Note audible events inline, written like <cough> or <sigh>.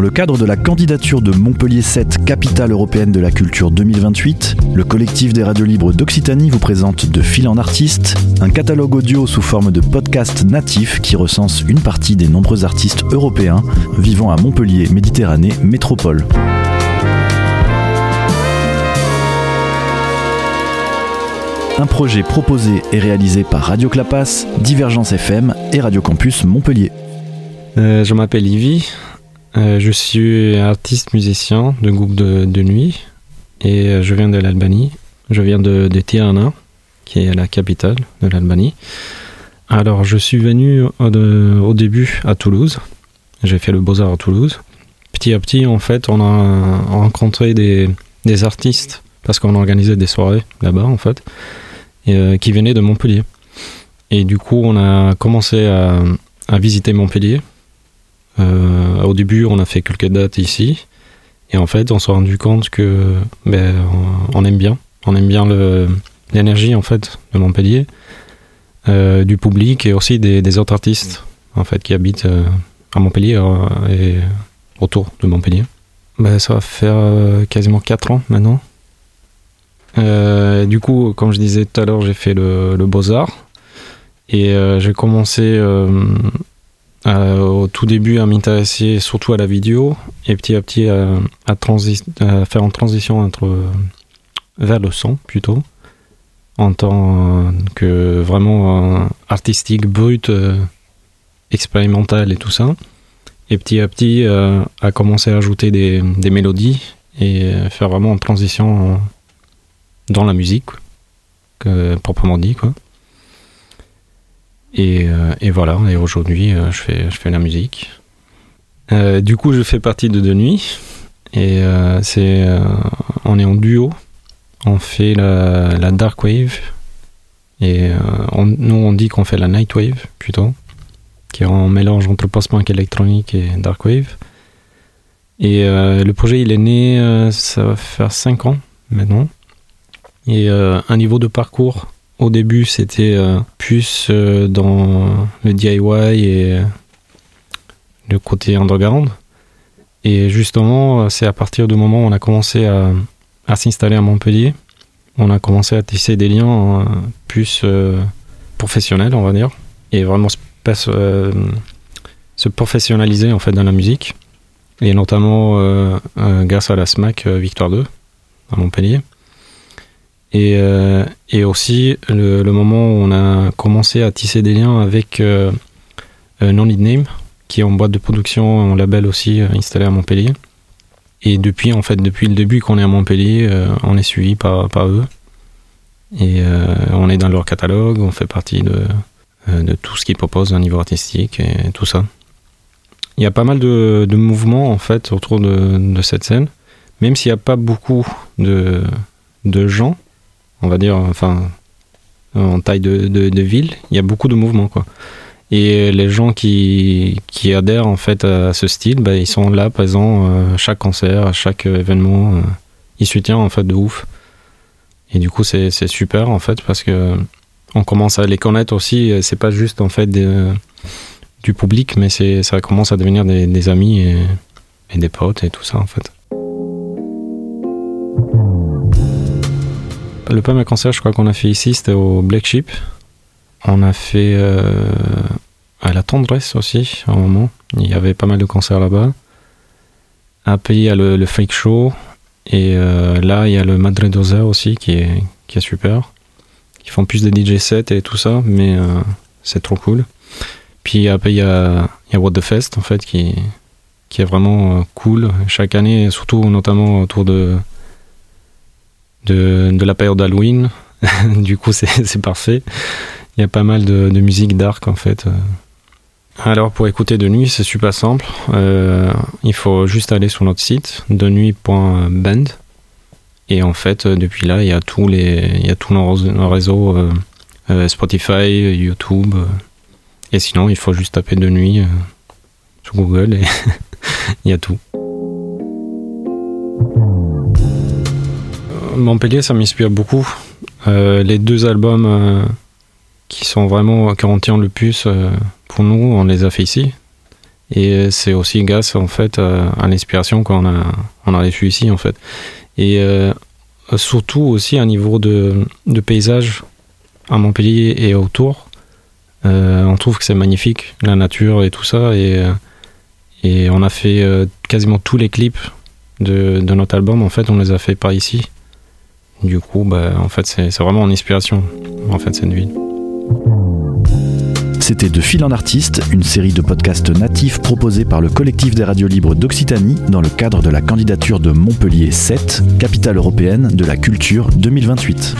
Dans le cadre de la candidature de Montpellier 7 Capitale européenne de la culture 2028, le collectif des radios libres d'Occitanie vous présente De fil en artiste, un catalogue audio sous forme de podcast natif qui recense une partie des nombreux artistes européens vivant à Montpellier, Méditerranée, métropole. Un projet proposé et réalisé par Radio Clapas, Divergence FM et Radio Campus Montpellier. Euh, je m'appelle Ivy, euh, je suis artiste musicien de groupe de, nuit et euh, je viens de l'Albanie. Je viens de, Tirana, qui est la capitale de l'Albanie. Alors, je suis venu au, début à Toulouse. J'ai fait le Beaux-Arts à Toulouse. Petit à petit, en fait, on a rencontré des, artistes parce qu'on organisait des soirées là-bas, en fait, et, qui venaient de Montpellier. Et du coup, on a commencé à visiter Montpellier euh, au début, on a fait quelques dates ici. Et en fait, on s'est rendu compte que ben, on aime bien. On aime bien l'énergie en fait de Montpellier, euh, du public et aussi des, autres artistes en fait qui habitent euh, à Montpellier et autour de Montpellier. Ben, ça va faire quasiment 4 ans maintenant. du coup, comme je disais tout à l'heure, j'ai fait le, le Beaux-Arts et j'ai commencé euh, au tout début à m'intéresser surtout à la vidéo et petit à petit à, à, faire en transition entre vers le son plutôt en tant que vraiment euh, artistique brut euh, expérimental et tout ça. Et petit à petit à commencer à ajouter des, mélodies et faire vraiment en transition dans la musique proprement dit quoi euh, et, voilà, et aujourd'hui, euh, je, fais, je fais la musique. Euh, du coup, je fais partie de De Nuit. Et c'est, on est en duo. On fait la, la dark wave. Et nous, on dit qu'on fait la night wave plutôt. Qui est un mélange entre post-punk électronique et dark wave. Et le projet, il est né, ça va faire 5 ans maintenant. Et un niveau de parcours au début, c'était euh, plus euh, dans le DIY et le côté underground. Et justement, c'est à partir du moment où on a commencé à, s'installer à Montpellier, on a commencé à tisser des liens euh, plus professionnels, on va dire, et vraiment se, se, professionnaliser en fait dans la musique, et notamment grâce à la SMAC Victoire 2 à Montpellier. Et, euh, et aussi le, moment où on a commencé à tisser des liens avec euh, euh Non Need Name, qui est en boîte de production, en label aussi installé à Montpellier. Et depuis, en fait, depuis le début qu'on est à Montpellier, on est suivi par, par eux. Et on est dans leur catalogue, on fait partie de, de tout ce qu'ils proposent au niveau artistique et tout ça. Il y a pas mal de, de mouvements en fait autour de, de cette scène, même s'il n'y a pas beaucoup de, de gens on va dire, enfin, en taille de, ville, il y a beaucoup de mouvements, quoi. Et les gens qui, qui adhèrent en fait à ce style, bah, ils sont là présents euh, à chaque concert, à chaque événement. Euh, ils soutiennent en fait de ouf. Et du coup, c'est super en fait parce que on commence à les connaître aussi. C'est pas juste en fait du public, mais ça commence à devenir des, des amis et, et, des potes et tout ça en fait. Le premier concert, je crois qu'on a fait ici, c'était au Black Sheep. On a fait euh, à la Tendresse aussi, à un moment. Il y avait pas mal de concerts là-bas. Après, il y a le, le Fake Show. Et euh, là, il y a le Madrid Dozer aussi, qui est, qui est super. Ils font plus de DJ sets et tout ça, mais euh, c'est trop cool. Puis après, il y a, y a What the Fest, en fait, qui, qui est vraiment cool. Chaque année, surtout notamment autour de de, de la période d'Halloween. <laughs> du coup, c'est parfait. Il y a pas mal de, de musique dark en fait. Alors pour écouter de nuit, c'est super simple. Euh, il faut juste aller sur notre site denuit.band et en fait depuis là il y a tous les il y a nos, réseaux euh, euh, Spotify, YouTube et sinon il faut juste taper de nuit sur Google et <laughs> il y a tout. Montpellier, ça m'inspire beaucoup. Euh, les deux albums euh, qui sont vraiment qui en le plus euh, pour nous, on les a fait ici. Et c'est aussi grâce en fait à, l'inspiration qu'on a, on a reçu ici en fait. Et surtout aussi à niveau de, paysage à Montpellier et autour. on trouve que c'est magnifique, la nature et tout ça. Et, et on a fait quasiment tous les clips de, de, notre album, en fait, on les a fait par ici. Du coup, bah, en fait, c'est vraiment en inspiration, en fait, cette ville. C'était De Fil en Artiste, une série de podcasts natifs proposés par le collectif des radios libres d'Occitanie dans le cadre de la candidature de Montpellier 7, capitale européenne de la culture 2028.